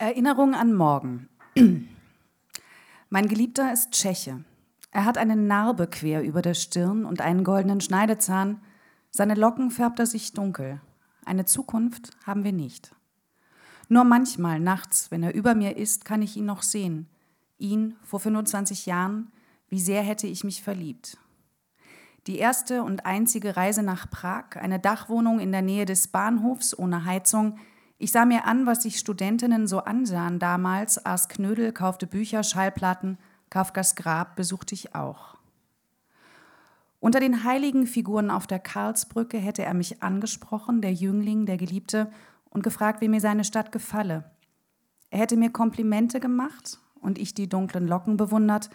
Erinnerung an morgen. Mein Geliebter ist Tscheche. Er hat eine Narbe quer über der Stirn und einen goldenen Schneidezahn. Seine Locken färbt er sich dunkel. Eine Zukunft haben wir nicht. Nur manchmal nachts, wenn er über mir ist, kann ich ihn noch sehen. Ihn vor 25 Jahren, wie sehr hätte ich mich verliebt. Die erste und einzige Reise nach Prag, eine Dachwohnung in der Nähe des Bahnhofs ohne Heizung, ich sah mir an, was sich Studentinnen so ansahen damals, aß Knödel, kaufte Bücher, Schallplatten, Kafkas Grab besuchte ich auch. Unter den heiligen Figuren auf der Karlsbrücke hätte er mich angesprochen, der Jüngling, der Geliebte, und gefragt, wie mir seine Stadt gefalle. Er hätte mir Komplimente gemacht und ich die dunklen Locken bewundert.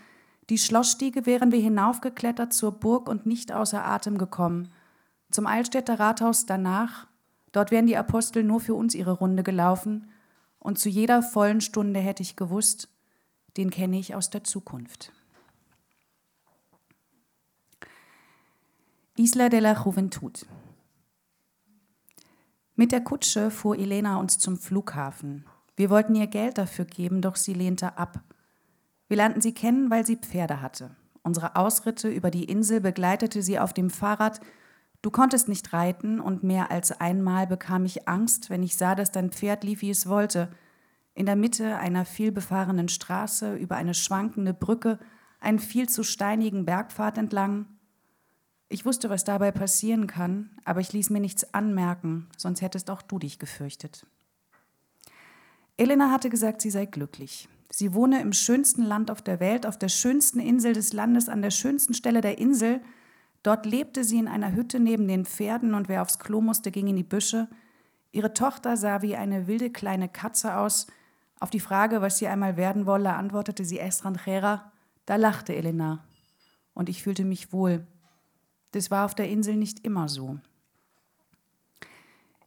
Die Schlossstiege wären wir hinaufgeklettert zur Burg und nicht außer Atem gekommen. Zum Altstädter Rathaus danach Dort wären die Apostel nur für uns ihre Runde gelaufen und zu jeder vollen Stunde hätte ich gewusst, den kenne ich aus der Zukunft. Isla de la Juventud. Mit der Kutsche fuhr Elena uns zum Flughafen. Wir wollten ihr Geld dafür geben, doch sie lehnte ab. Wir lernten sie kennen, weil sie Pferde hatte. Unsere Ausritte über die Insel begleitete sie auf dem Fahrrad Du konntest nicht reiten und mehr als einmal bekam ich Angst, wenn ich sah, dass dein Pferd lief, wie es wollte. In der Mitte einer vielbefahrenen Straße, über eine schwankende Brücke, einen viel zu steinigen Bergpfad entlang. Ich wusste, was dabei passieren kann, aber ich ließ mir nichts anmerken, sonst hättest auch du dich gefürchtet. Elena hatte gesagt, sie sei glücklich. Sie wohne im schönsten Land auf der Welt, auf der schönsten Insel des Landes, an der schönsten Stelle der Insel, Dort lebte sie in einer Hütte neben den Pferden und wer aufs Klo musste, ging in die Büsche. Ihre Tochter sah wie eine wilde kleine Katze aus. Auf die Frage, was sie einmal werden wolle, antwortete sie Estranjera. Da lachte Elena. Und ich fühlte mich wohl. Das war auf der Insel nicht immer so.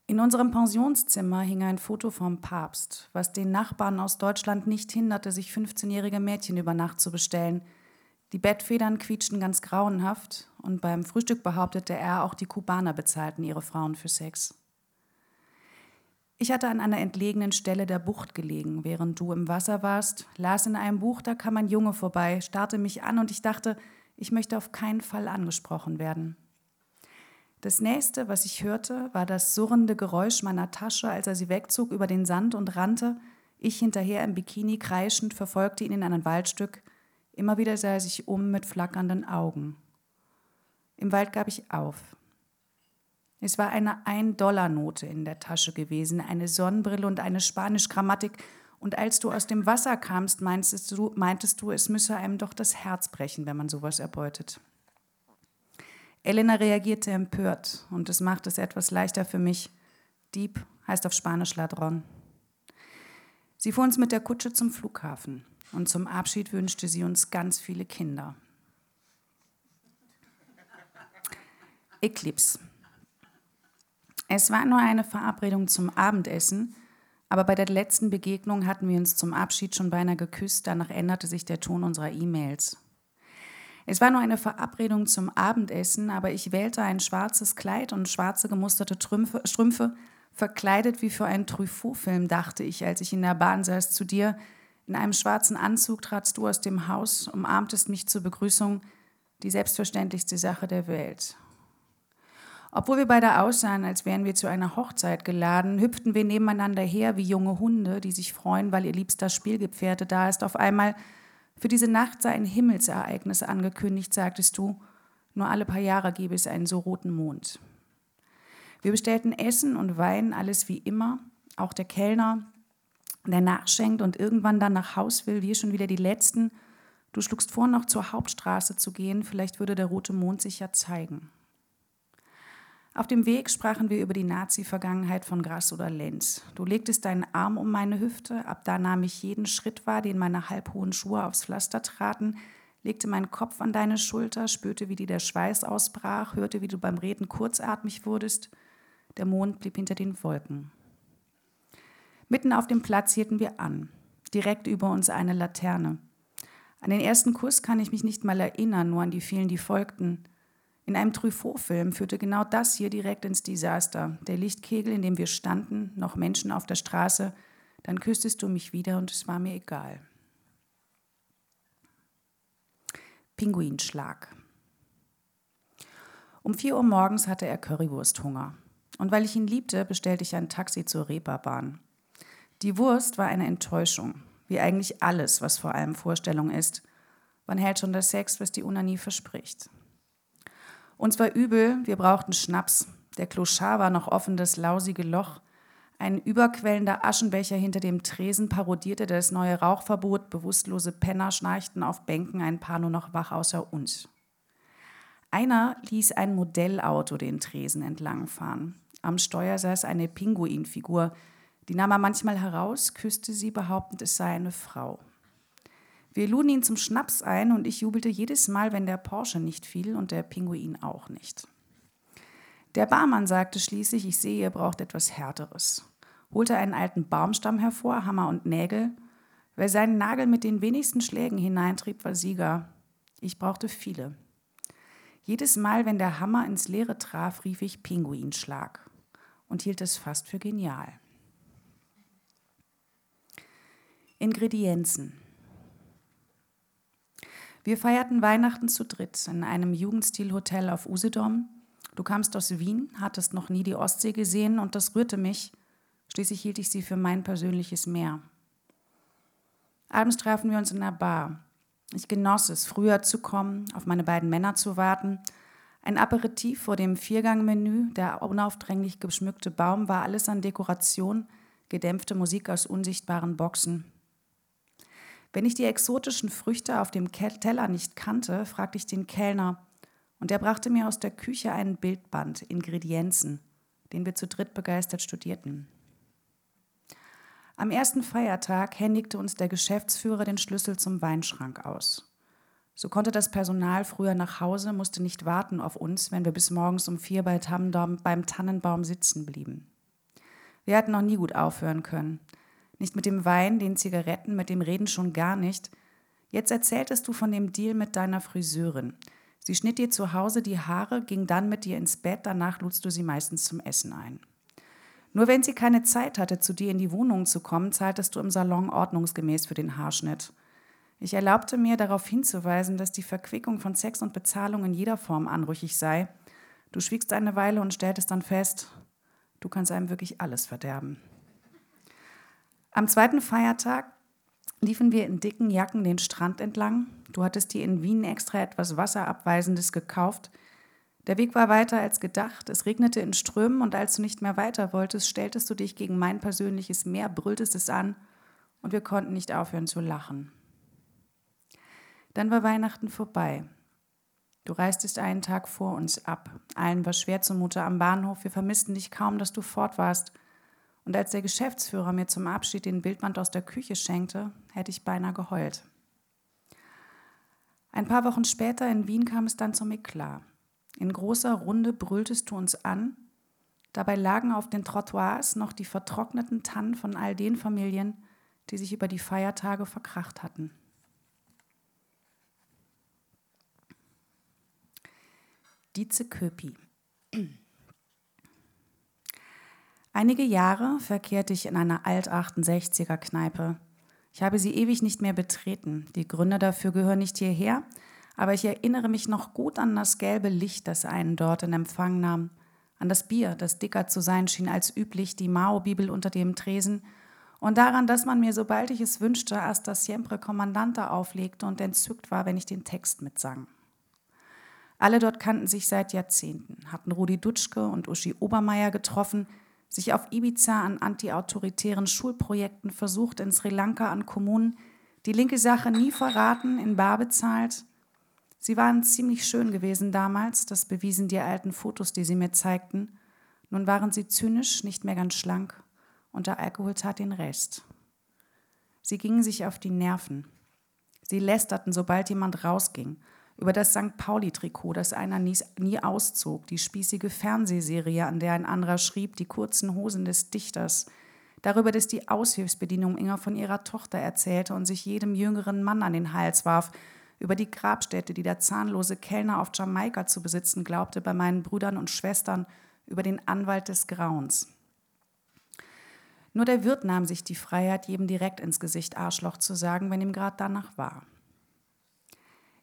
In unserem Pensionszimmer hing ein Foto vom Papst, was den Nachbarn aus Deutschland nicht hinderte, sich 15-jährige Mädchen über Nacht zu bestellen – die Bettfedern quietschten ganz grauenhaft und beim Frühstück behauptete er, auch die Kubaner bezahlten ihre Frauen für Sex. Ich hatte an einer entlegenen Stelle der Bucht gelegen, während du im Wasser warst, las in einem Buch, da kam ein Junge vorbei, starrte mich an und ich dachte, ich möchte auf keinen Fall angesprochen werden. Das nächste, was ich hörte, war das surrende Geräusch meiner Tasche, als er sie wegzog über den Sand und rannte. Ich hinterher im Bikini kreischend verfolgte ihn in ein Waldstück, Immer wieder sah er sich um mit flackernden Augen. Im Wald gab ich auf. Es war eine Ein-Dollar-Note in der Tasche gewesen, eine Sonnenbrille und eine Spanisch-Grammatik. Und als du aus dem Wasser kamst, meintest du, meintest du, es müsse einem doch das Herz brechen, wenn man sowas erbeutet. Elena reagierte empört und es macht es etwas leichter für mich. Dieb heißt auf Spanisch Ladron. Sie fuhr uns mit der Kutsche zum Flughafen. Und zum Abschied wünschte sie uns ganz viele Kinder. Eclipse. Es war nur eine Verabredung zum Abendessen, aber bei der letzten Begegnung hatten wir uns zum Abschied schon beinahe geküsst, danach änderte sich der Ton unserer E-Mails. Es war nur eine Verabredung zum Abendessen, aber ich wählte ein schwarzes Kleid und schwarze gemusterte Trümpfe, Strümpfe, verkleidet wie für einen Truffaut-Film, dachte ich, als ich in der Bahn saß zu dir, in einem schwarzen Anzug tratst du aus dem Haus, umarmtest mich zur Begrüßung, die selbstverständlichste Sache der Welt. Obwohl wir beide aussahen, als wären wir zu einer Hochzeit geladen, hüpften wir nebeneinander her wie junge Hunde, die sich freuen, weil ihr liebster Spielgepferde da ist. Auf einmal, für diese Nacht sei ein Himmelsereignis angekündigt, sagtest du, nur alle paar Jahre gebe es einen so roten Mond. Wir bestellten Essen und Wein, alles wie immer. Auch der Kellner der nachschenkt und irgendwann dann nach Haus will, wir schon wieder die Letzten. Du schlugst vor, noch zur Hauptstraße zu gehen, vielleicht würde der rote Mond sich ja zeigen. Auf dem Weg sprachen wir über die Nazi-Vergangenheit von Grass oder Lenz. Du legtest deinen Arm um meine Hüfte, ab da nahm ich jeden Schritt wahr, den meine halbhohen Schuhe aufs Pflaster traten, legte meinen Kopf an deine Schulter, spürte, wie dir der Schweiß ausbrach, hörte, wie du beim Reden kurzatmig wurdest. Der Mond blieb hinter den Wolken. Mitten auf dem Platz hielten wir an. Direkt über uns eine Laterne. An den ersten Kuss kann ich mich nicht mal erinnern, nur an die vielen, die folgten. In einem Truffaut-Film führte genau das hier direkt ins Desaster. Der Lichtkegel, in dem wir standen, noch Menschen auf der Straße, Dann küsstest du mich wieder und es war mir egal. Pinguinschlag. Um 4 Uhr morgens hatte er Currywursthunger. Und weil ich ihn liebte, bestellte ich ein Taxi zur Reeperbahn. Die Wurst war eine Enttäuschung, wie eigentlich alles, was vor allem Vorstellung ist. Wann hält schon der Sex, was die Unanie verspricht? Uns war übel, wir brauchten Schnaps. Der Clochard war noch offen, das lausige Loch. Ein überquellender Aschenbecher hinter dem Tresen parodierte das neue Rauchverbot. Bewusstlose Penner schnarchten auf Bänken, ein paar nur noch wach außer uns. Einer ließ ein Modellauto den Tresen entlangfahren. Am Steuer saß eine Pinguinfigur. Die nahm er manchmal heraus, küsste sie, behauptend, es sei eine Frau. Wir luden ihn zum Schnaps ein und ich jubelte jedes Mal, wenn der Porsche nicht fiel und der Pinguin auch nicht. Der Barmann sagte schließlich, ich sehe, ihr braucht etwas Härteres. Holte einen alten Baumstamm hervor, Hammer und Nägel. Wer seinen Nagel mit den wenigsten Schlägen hineintrieb, war Sieger. Ich brauchte viele. Jedes Mal, wenn der Hammer ins Leere traf, rief ich Pinguinschlag und hielt es fast für genial. Ingredienzen. Wir feierten Weihnachten zu dritt in einem Jugendstilhotel auf Usedom. Du kamst aus Wien, hattest noch nie die Ostsee gesehen und das rührte mich. Schließlich hielt ich sie für mein persönliches Meer. Abends trafen wir uns in der Bar. Ich genoss es, früher zu kommen, auf meine beiden Männer zu warten. Ein Aperitif vor dem Viergangmenü, der unaufdringlich geschmückte Baum war alles an Dekoration, gedämpfte Musik aus unsichtbaren Boxen. Wenn ich die exotischen Früchte auf dem Teller nicht kannte, fragte ich den Kellner, und er brachte mir aus der Küche einen Bildband, Ingredienzen, den wir zu dritt begeistert studierten. Am ersten Feiertag händigte uns der Geschäftsführer den Schlüssel zum Weinschrank aus. So konnte das Personal früher nach Hause, musste nicht warten auf uns, wenn wir bis morgens um vier bei beim Tannenbaum sitzen blieben. Wir hatten noch nie gut aufhören können. Nicht mit dem Wein, den Zigaretten, mit dem Reden schon gar nicht. Jetzt erzähltest du von dem Deal mit deiner Friseurin. Sie schnitt dir zu Hause die Haare, ging dann mit dir ins Bett, danach ludst du sie meistens zum Essen ein. Nur wenn sie keine Zeit hatte, zu dir in die Wohnung zu kommen, zahltest du im Salon ordnungsgemäß für den Haarschnitt. Ich erlaubte mir darauf hinzuweisen, dass die Verquickung von Sex und Bezahlung in jeder Form anrüchig sei. Du schwiegst eine Weile und stelltest dann fest, du kannst einem wirklich alles verderben. Am zweiten Feiertag liefen wir in dicken Jacken den Strand entlang. Du hattest dir in Wien extra etwas Wasserabweisendes gekauft. Der Weg war weiter als gedacht. Es regnete in Strömen und als du nicht mehr weiter wolltest, stelltest du dich gegen mein persönliches Meer, brülltest es an und wir konnten nicht aufhören zu lachen. Dann war Weihnachten vorbei. Du reistest einen Tag vor uns ab. Allen war schwer zumute am Bahnhof. Wir vermissten dich kaum, dass du fort warst. Und als der Geschäftsführer mir zum Abschied den Bildband aus der Küche schenkte, hätte ich beinahe geheult. Ein paar Wochen später in Wien kam es dann zum Eklat. In großer Runde brülltest du uns an. Dabei lagen auf den Trottoirs noch die vertrockneten Tannen von all den Familien, die sich über die Feiertage verkracht hatten. Dietze Köpi. Einige Jahre verkehrte ich in einer Alt-68er Kneipe. Ich habe sie ewig nicht mehr betreten. Die Gründe dafür gehören nicht hierher, aber ich erinnere mich noch gut an das gelbe Licht, das einen dort in Empfang nahm, an das Bier, das dicker zu sein schien als üblich, die Mao-Bibel unter dem Tresen und daran, dass man mir, sobald ich es wünschte, hasta siempre Kommandante auflegte und entzückt war, wenn ich den Text mitsang. Alle dort kannten sich seit Jahrzehnten, hatten Rudi Dutschke und Uschi Obermeier getroffen, sich auf Ibiza an antiautoritären Schulprojekten versucht, in Sri Lanka an Kommunen, die linke Sache nie verraten, in Bar bezahlt. Sie waren ziemlich schön gewesen damals, das bewiesen die alten Fotos, die sie mir zeigten. Nun waren sie zynisch, nicht mehr ganz schlank, und der Alkohol tat den Rest. Sie gingen sich auf die Nerven. Sie lästerten, sobald jemand rausging, über das St. Pauli-Trikot, das einer nie, nie auszog, die spießige Fernsehserie, an der ein anderer schrieb, die kurzen Hosen des Dichters, darüber, dass die Aushilfsbedienung Inga von ihrer Tochter erzählte und sich jedem jüngeren Mann an den Hals warf, über die Grabstätte, die der zahnlose Kellner auf Jamaika zu besitzen glaubte, bei meinen Brüdern und Schwestern, über den Anwalt des Grauens. Nur der Wirt nahm sich die Freiheit, jedem direkt ins Gesicht Arschloch zu sagen, wenn ihm gerade danach war.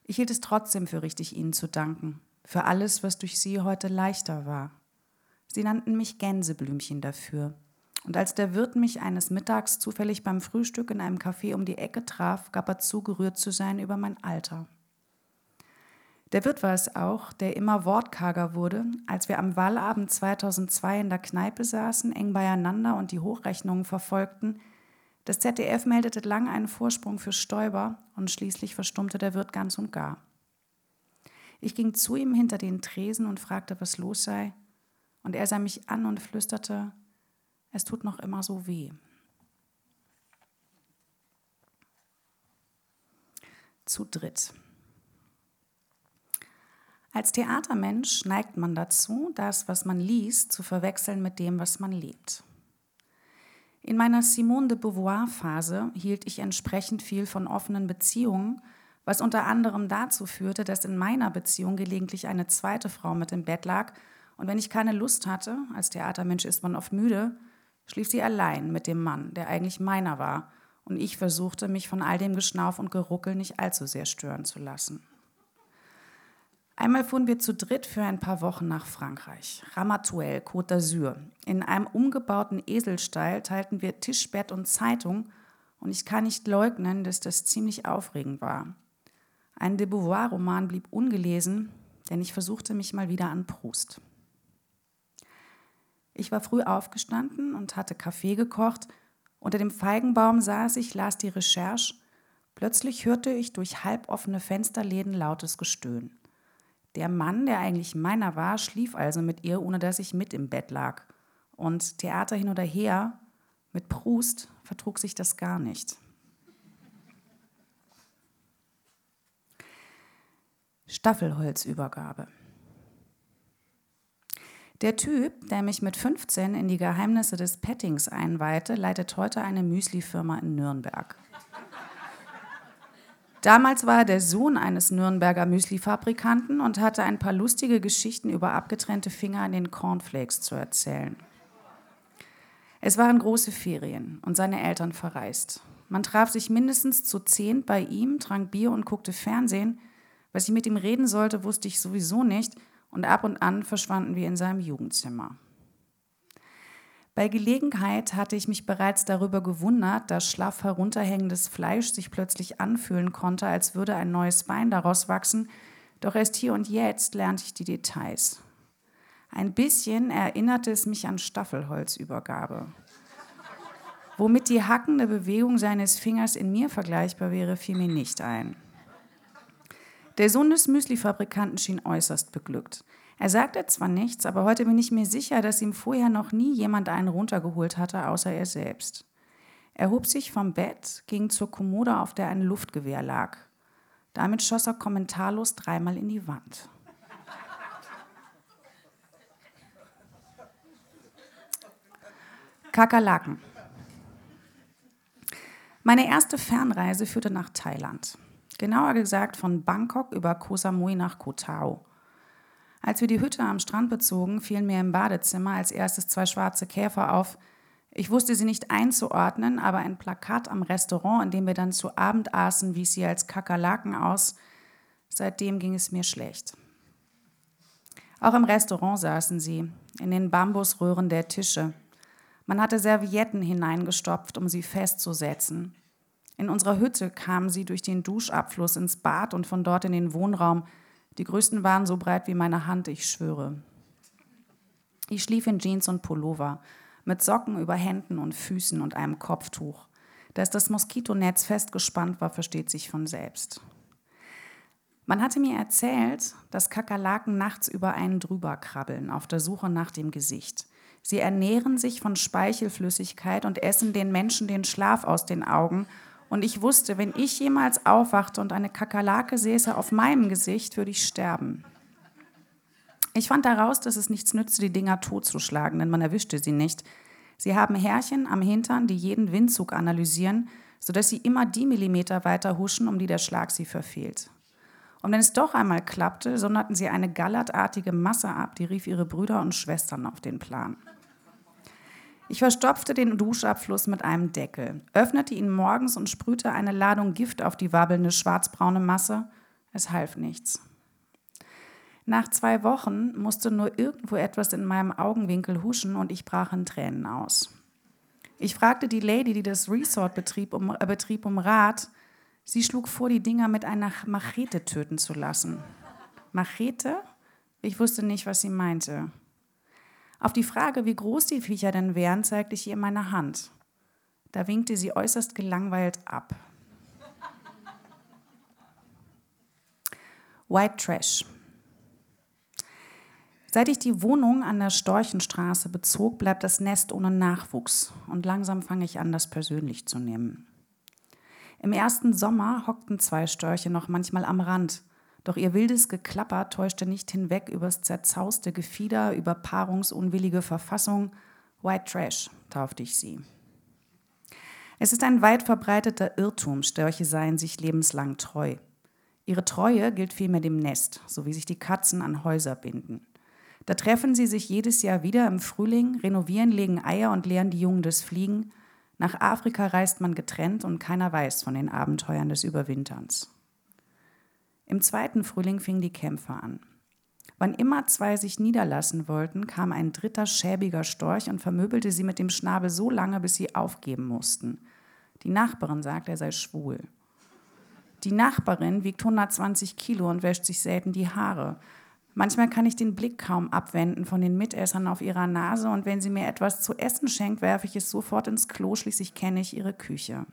Ich hielt es trotzdem für richtig, Ihnen zu danken, für alles, was durch Sie heute leichter war. Sie nannten mich Gänseblümchen dafür. Und als der Wirt mich eines Mittags zufällig beim Frühstück in einem Café um die Ecke traf, gab er zu, gerührt zu sein über mein Alter. Der Wirt war es auch, der immer wortkarger wurde, als wir am Wahlabend 2002 in der Kneipe saßen, eng beieinander und die Hochrechnungen verfolgten, das ZDF meldete lang einen Vorsprung für Stoiber und schließlich verstummte der Wirt ganz und gar. Ich ging zu ihm hinter den Tresen und fragte, was los sei, und er sah mich an und flüsterte, es tut noch immer so weh. Zu dritt. Als Theatermensch neigt man dazu, das, was man liest, zu verwechseln mit dem, was man lebt. In meiner Simone de Beauvoir-Phase hielt ich entsprechend viel von offenen Beziehungen, was unter anderem dazu führte, dass in meiner Beziehung gelegentlich eine zweite Frau mit im Bett lag und wenn ich keine Lust hatte, als Theatermensch ist man oft müde, schlief sie allein mit dem Mann, der eigentlich meiner war, und ich versuchte, mich von all dem Geschnauf und Geruckel nicht allzu sehr stören zu lassen. Einmal fuhren wir zu dritt für ein paar Wochen nach Frankreich, Ramatuelle, Côte d'Azur. In einem umgebauten Eselstall teilten wir Tisch, Bett und Zeitung und ich kann nicht leugnen, dass das ziemlich aufregend war. Ein de Beauvoir-Roman blieb ungelesen, denn ich versuchte mich mal wieder an Proust. Ich war früh aufgestanden und hatte Kaffee gekocht. Unter dem Feigenbaum saß ich, las die Recherche. Plötzlich hörte ich durch halboffene Fensterläden lautes Gestöhn. Der Mann, der eigentlich meiner war, schlief also mit ihr, ohne dass ich mit im Bett lag. Und Theater hin oder her, mit Proust vertrug sich das gar nicht. Staffelholzübergabe. Der Typ, der mich mit 15 in die Geheimnisse des Pettings einweihte, leitet heute eine Müslifirma in Nürnberg. Damals war er der Sohn eines Nürnberger Müsli-Fabrikanten und hatte ein paar lustige Geschichten über abgetrennte Finger in den Cornflakes zu erzählen. Es waren große Ferien und seine Eltern verreist. Man traf sich mindestens zu zehn bei ihm, trank Bier und guckte Fernsehen. Was ich mit ihm reden sollte, wusste ich sowieso nicht und ab und an verschwanden wir in seinem Jugendzimmer. Bei Gelegenheit hatte ich mich bereits darüber gewundert, dass schlaff herunterhängendes Fleisch sich plötzlich anfühlen konnte, als würde ein neues Bein daraus wachsen, doch erst hier und jetzt lernte ich die Details. Ein bisschen erinnerte es mich an Staffelholzübergabe. Womit die hackende Bewegung seines Fingers in mir vergleichbar wäre, fiel mir nicht ein. Der Sohn des Müslifabrikanten schien äußerst beglückt. Er sagte zwar nichts, aber heute bin ich mir sicher, dass ihm vorher noch nie jemand einen runtergeholt hatte, außer er selbst. Er hob sich vom Bett, ging zur Kommode, auf der ein Luftgewehr lag. Damit schoss er kommentarlos dreimal in die Wand. Kakerlaken. Meine erste Fernreise führte nach Thailand. Genauer gesagt von Bangkok über Koh Samui nach Koh Tao. Als wir die Hütte am Strand bezogen, fielen mir im Badezimmer als erstes zwei schwarze Käfer auf. Ich wusste sie nicht einzuordnen, aber ein Plakat am Restaurant, in dem wir dann zu Abend aßen, wies sie als Kakerlaken aus. Seitdem ging es mir schlecht. Auch im Restaurant saßen sie, in den Bambusröhren der Tische. Man hatte Servietten hineingestopft, um sie festzusetzen. In unserer Hütte kamen sie durch den Duschabfluss ins Bad und von dort in den Wohnraum, die größten waren so breit wie meine Hand, ich schwöre. Ich schlief in Jeans und Pullover, mit Socken über Händen und Füßen und einem Kopftuch. Dass das Moskitonetz festgespannt war, versteht sich von selbst. Man hatte mir erzählt, dass Kakerlaken nachts über einen drüber krabbeln, auf der Suche nach dem Gesicht. Sie ernähren sich von Speichelflüssigkeit und essen den Menschen den Schlaf aus den Augen und ich wusste, wenn ich jemals aufwachte und eine Kakerlake säße auf meinem Gesicht, würde ich sterben. Ich fand daraus, dass es nichts nützte, die Dinger totzuschlagen, denn man erwischte sie nicht. Sie haben Härchen am Hintern, die jeden Windzug analysieren, sodass sie immer die Millimeter weiter huschen, um die der Schlag sie verfehlt. Und wenn es doch einmal klappte, sonderten sie eine gallertartige Masse ab, die rief ihre Brüder und Schwestern auf den Plan. Ich verstopfte den Duschabfluss mit einem Deckel, öffnete ihn morgens und sprühte eine Ladung Gift auf die wabbelnde schwarzbraune Masse. Es half nichts. Nach zwei Wochen musste nur irgendwo etwas in meinem Augenwinkel huschen und ich brach in Tränen aus. Ich fragte die Lady, die das Resort betrieb, um, äh, betrieb, um Rat. Sie schlug vor, die Dinger mit einer Machete töten zu lassen. Machete? Ich wusste nicht, was sie meinte. Auf die Frage, wie groß die Viecher denn wären, zeigte ich ihr meine Hand. Da winkte sie äußerst gelangweilt ab. White Trash. Seit ich die Wohnung an der Storchenstraße bezog, bleibt das Nest ohne Nachwuchs und langsam fange ich an, das persönlich zu nehmen. Im ersten Sommer hockten zwei Störche noch manchmal am Rand, doch ihr wildes Geklapper täuschte nicht hinweg übers zerzauste Gefieder, über paarungsunwillige Verfassung. White Trash taufte ich sie. Es ist ein weit verbreiteter Irrtum, Störche seien sich lebenslang treu. Ihre Treue gilt vielmehr dem Nest, so wie sich die Katzen an Häuser binden. Da treffen sie sich jedes Jahr wieder im Frühling, renovieren, legen Eier und lehren die Jungen des Fliegen. Nach Afrika reist man getrennt und keiner weiß von den Abenteuern des Überwinterns. Im zweiten Frühling fingen die Kämpfe an. Wann immer zwei sich niederlassen wollten, kam ein dritter schäbiger Storch und vermöbelte sie mit dem Schnabel so lange, bis sie aufgeben mussten. Die Nachbarin sagt, er sei schwul. Die Nachbarin wiegt 120 Kilo und wäscht sich selten die Haare. Manchmal kann ich den Blick kaum abwenden von den Mitessern auf ihrer Nase und wenn sie mir etwas zu essen schenkt, werfe ich es sofort ins Klo, schließlich kenne ich ihre Küche.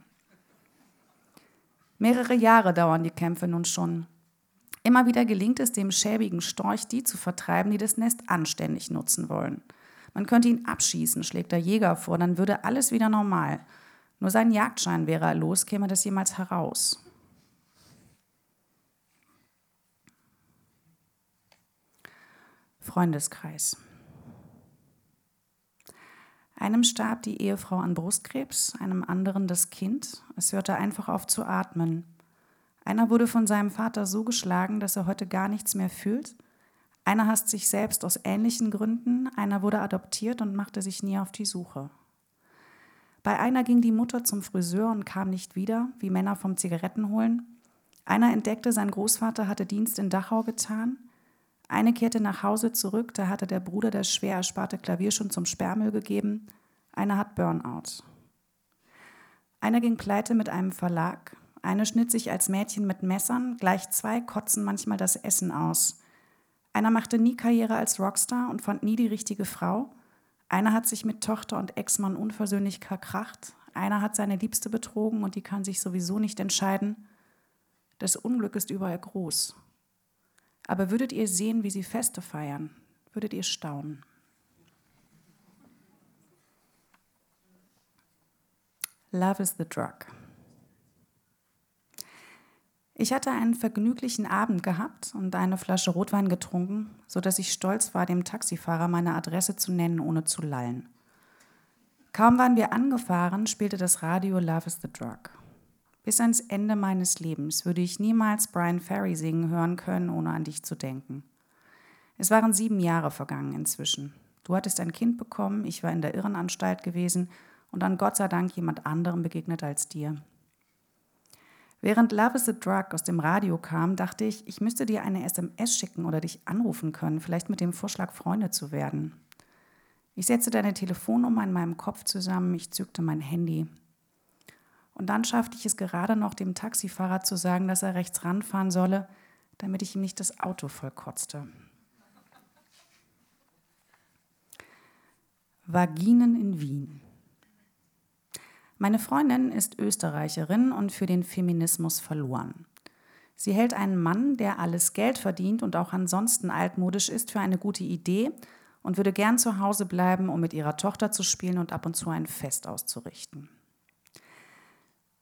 Mehrere Jahre dauern die Kämpfe nun schon. Immer wieder gelingt es dem schäbigen Storch, die zu vertreiben, die das Nest anständig nutzen wollen. Man könnte ihn abschießen, schlägt der Jäger vor, dann würde alles wieder normal. Nur sein Jagdschein wäre er los, käme das jemals heraus. Freundeskreis. Einem starb die Ehefrau an Brustkrebs, einem anderen das Kind. Es hörte einfach auf zu atmen. Einer wurde von seinem Vater so geschlagen, dass er heute gar nichts mehr fühlt. Einer hasst sich selbst aus ähnlichen Gründen. Einer wurde adoptiert und machte sich nie auf die Suche. Bei einer ging die Mutter zum Friseur und kam nicht wieder, wie Männer vom Zigarettenholen. Einer entdeckte, sein Großvater hatte Dienst in Dachau getan. Eine kehrte nach Hause zurück, da hatte der Bruder das schwer ersparte Klavier schon zum Sperrmüll gegeben. Einer hat Burnout. Einer ging pleite mit einem Verlag. Eine schnitt sich als Mädchen mit Messern, gleich zwei kotzen manchmal das Essen aus. Einer machte nie Karriere als Rockstar und fand nie die richtige Frau. Einer hat sich mit Tochter und Ex-Mann unversöhnlich verkracht. Einer hat seine Liebste betrogen und die kann sich sowieso nicht entscheiden. Das Unglück ist überall groß. Aber würdet ihr sehen, wie sie Feste feiern, würdet ihr staunen. Love is the drug. Ich hatte einen vergnüglichen Abend gehabt und eine Flasche Rotwein getrunken, sodass ich stolz war, dem Taxifahrer meine Adresse zu nennen, ohne zu lallen. Kaum waren wir angefahren, spielte das Radio Love is the Drug. Bis ans Ende meines Lebens würde ich niemals Brian Ferry singen hören können, ohne an dich zu denken. Es waren sieben Jahre vergangen inzwischen. Du hattest ein Kind bekommen, ich war in der Irrenanstalt gewesen und dann Gott sei Dank jemand anderem begegnet als dir. Während Love is a Drug aus dem Radio kam, dachte ich, ich müsste dir eine SMS schicken oder dich anrufen können, vielleicht mit dem Vorschlag, Freunde zu werden. Ich setzte deine Telefonnummer in meinem Kopf zusammen, ich zückte mein Handy. Und dann schaffte ich es gerade noch, dem Taxifahrer zu sagen, dass er rechts ranfahren solle, damit ich ihm nicht das Auto vollkotzte. Vaginen in Wien. Meine Freundin ist Österreicherin und für den Feminismus verloren. Sie hält einen Mann, der alles Geld verdient und auch ansonsten altmodisch ist, für eine gute Idee und würde gern zu Hause bleiben, um mit ihrer Tochter zu spielen und ab und zu ein Fest auszurichten.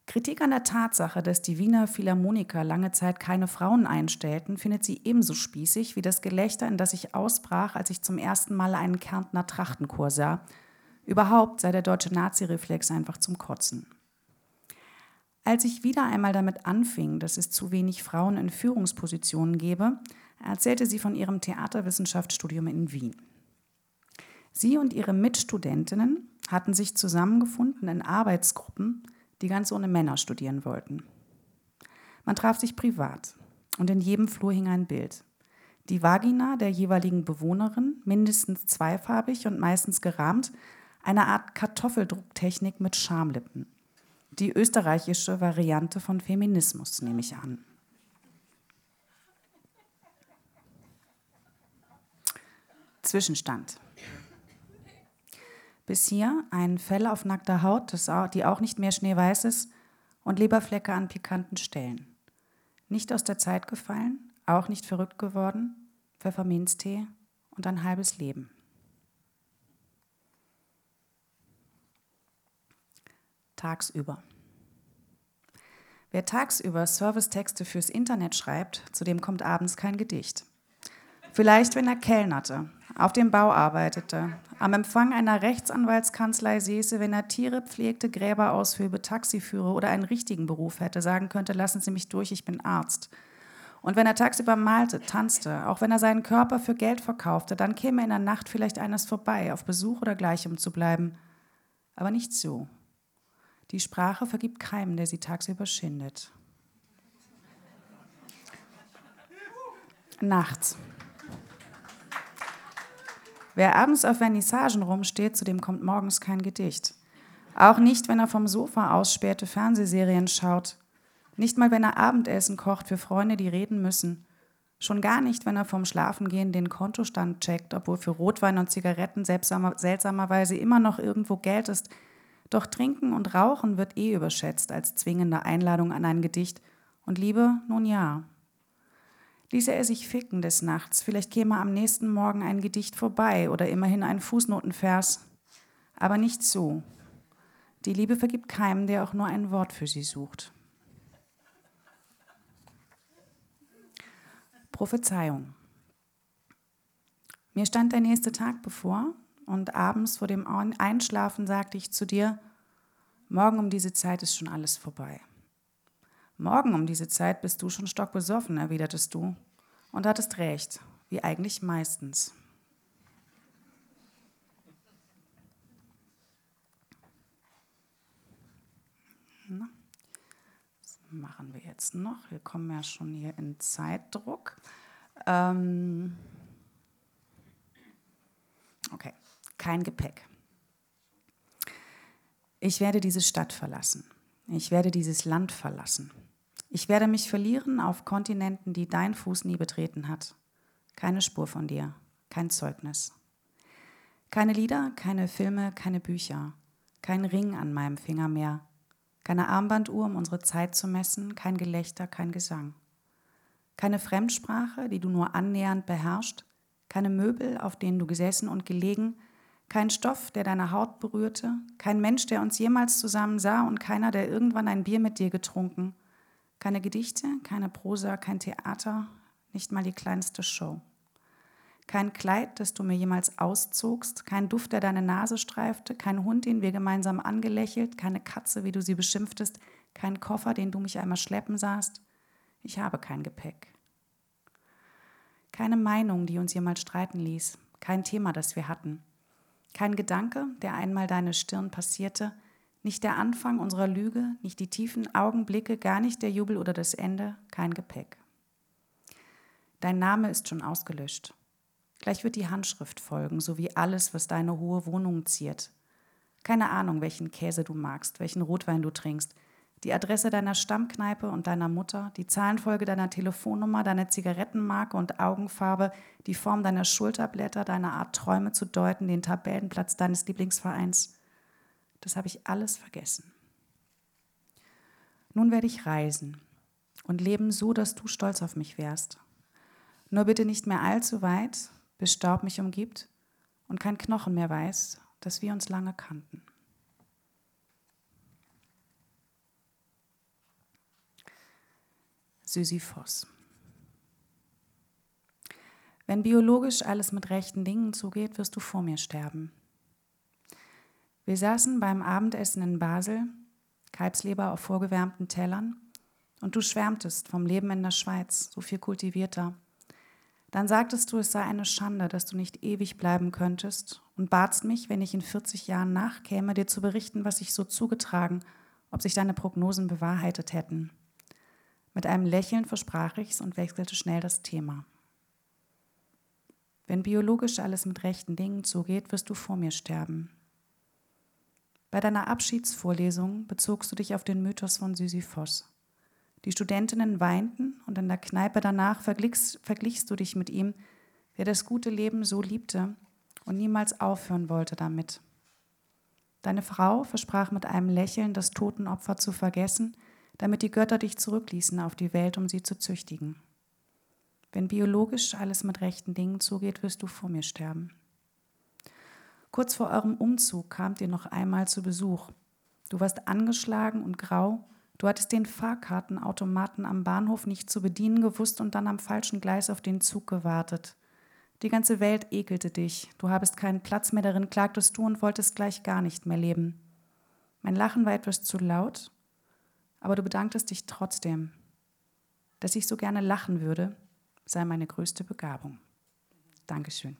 Kritik an der Tatsache, dass die Wiener Philharmoniker lange Zeit keine Frauen einstellten, findet sie ebenso spießig wie das Gelächter, in das ich ausbrach, als ich zum ersten Mal einen Kärntner Trachtenchor sah, Überhaupt sei der deutsche Nazi-Reflex einfach zum Kotzen. Als ich wieder einmal damit anfing, dass es zu wenig Frauen in Führungspositionen gebe, erzählte sie von ihrem Theaterwissenschaftsstudium in Wien. Sie und ihre Mitstudentinnen hatten sich zusammengefunden in Arbeitsgruppen, die ganz ohne Männer studieren wollten. Man traf sich privat und in jedem Flur hing ein Bild. Die Vagina der jeweiligen Bewohnerin, mindestens zweifarbig und meistens gerahmt, eine Art Kartoffeldrucktechnik mit Schamlippen. Die österreichische Variante von Feminismus, nehme ich an. Zwischenstand. Bis hier ein Fell auf nackter Haut, die auch nicht mehr schneeweiß ist, und Leberflecke an pikanten Stellen. Nicht aus der Zeit gefallen, auch nicht verrückt geworden, Pfefferminztee und ein halbes Leben. Tagsüber. Wer tagsüber Servicetexte fürs Internet schreibt, zu dem kommt abends kein Gedicht. Vielleicht, wenn er kellnerte, auf dem Bau arbeitete, am Empfang einer Rechtsanwaltskanzlei säße, wenn er Tiere pflegte, Gräber aushöbe, Taxi führe oder einen richtigen Beruf hätte, sagen könnte, lassen Sie mich durch, ich bin Arzt. Und wenn er tagsüber malte, tanzte, auch wenn er seinen Körper für Geld verkaufte, dann käme in der Nacht vielleicht eines vorbei, auf Besuch oder gleichem zu bleiben. Aber nicht so. Die Sprache vergibt keinem, der sie tagsüber schindet. Nachts. Wer abends auf Vernissagen rumsteht, zu dem kommt morgens kein Gedicht. Auch nicht, wenn er vom Sofa aus späte Fernsehserien schaut. Nicht mal, wenn er Abendessen kocht für Freunde, die reden müssen. Schon gar nicht, wenn er vom Schlafengehen den Kontostand checkt, obwohl für Rotwein und Zigaretten seltsamerweise immer noch irgendwo Geld ist. Doch Trinken und Rauchen wird eh überschätzt als zwingende Einladung an ein Gedicht. Und Liebe, nun ja, ließe er sich ficken des Nachts, vielleicht käme am nächsten Morgen ein Gedicht vorbei oder immerhin ein Fußnotenvers. Aber nicht so. Die Liebe vergibt keinem, der auch nur ein Wort für sie sucht. Prophezeiung. Mir stand der nächste Tag bevor und abends vor dem Einschlafen sagte ich zu dir, morgen um diese Zeit ist schon alles vorbei. Morgen um diese Zeit bist du schon stockbesoffen, erwidertest du. Und hattest recht, wie eigentlich meistens. Was machen wir jetzt noch? Wir kommen ja schon hier in Zeitdruck. Ähm kein Gepäck. Ich werde diese Stadt verlassen. Ich werde dieses Land verlassen. Ich werde mich verlieren auf Kontinenten, die dein Fuß nie betreten hat. Keine Spur von dir, kein Zeugnis. Keine Lieder, keine Filme, keine Bücher, kein Ring an meinem Finger mehr, keine Armbanduhr, um unsere Zeit zu messen, kein Gelächter, kein Gesang. Keine Fremdsprache, die du nur annähernd beherrschst, keine Möbel, auf denen du gesessen und gelegen, kein Stoff, der deine Haut berührte, kein Mensch, der uns jemals zusammen sah und keiner, der irgendwann ein Bier mit dir getrunken, keine Gedichte, keine Prosa, kein Theater, nicht mal die kleinste Show. Kein Kleid, das du mir jemals auszogst, kein Duft, der deine Nase streifte, kein Hund, den wir gemeinsam angelächelt, keine Katze, wie du sie beschimpftest, kein Koffer, den du mich einmal schleppen sahst. Ich habe kein Gepäck. Keine Meinung, die uns jemals streiten ließ, kein Thema, das wir hatten. Kein Gedanke, der einmal deine Stirn passierte, nicht der Anfang unserer Lüge, nicht die tiefen Augenblicke, gar nicht der Jubel oder das Ende, kein Gepäck. Dein Name ist schon ausgelöscht. Gleich wird die Handschrift folgen, so wie alles, was deine hohe Wohnung ziert. Keine Ahnung, welchen Käse du magst, welchen Rotwein du trinkst, die Adresse deiner Stammkneipe und deiner Mutter, die Zahlenfolge deiner Telefonnummer, deine Zigarettenmarke und Augenfarbe, die Form deiner Schulterblätter, deine Art Träume zu deuten, den Tabellenplatz deines Lieblingsvereins. Das habe ich alles vergessen. Nun werde ich reisen und leben so, dass du stolz auf mich wärst. Nur bitte nicht mehr allzu weit, bis Staub mich umgibt und kein Knochen mehr weiß, dass wir uns lange kannten. Sisyphos. Wenn biologisch alles mit rechten Dingen zugeht, wirst du vor mir sterben. Wir saßen beim Abendessen in Basel, Kalbsleber auf vorgewärmten Tellern, und du schwärmtest vom Leben in der Schweiz, so viel kultivierter. Dann sagtest du, es sei eine Schande, dass du nicht ewig bleiben könntest und batst mich, wenn ich in 40 Jahren nachkäme, dir zu berichten, was sich so zugetragen, ob sich deine Prognosen bewahrheitet hätten. Mit einem Lächeln versprach ich's und wechselte schnell das Thema. Wenn biologisch alles mit rechten Dingen zugeht, wirst du vor mir sterben. Bei deiner Abschiedsvorlesung bezogst du dich auf den Mythos von Sisyphos. Die Studentinnen weinten und in der Kneipe danach verglichst, verglichst du dich mit ihm, der das gute Leben so liebte und niemals aufhören wollte damit. Deine Frau versprach mit einem Lächeln, das Totenopfer zu vergessen, damit die Götter dich zurückließen auf die Welt, um sie zu züchtigen. Wenn biologisch alles mit rechten Dingen zugeht, wirst du vor mir sterben. Kurz vor eurem Umzug kamt ihr noch einmal zu Besuch. Du warst angeschlagen und grau, du hattest den Fahrkartenautomaten am Bahnhof nicht zu bedienen gewusst und dann am falschen Gleis auf den Zug gewartet. Die ganze Welt ekelte dich, du habest keinen Platz mehr darin, klagtest du und wolltest gleich gar nicht mehr leben. Mein Lachen war etwas zu laut, aber du bedanktest dich trotzdem. Dass ich so gerne lachen würde, sei meine größte Begabung. Dankeschön.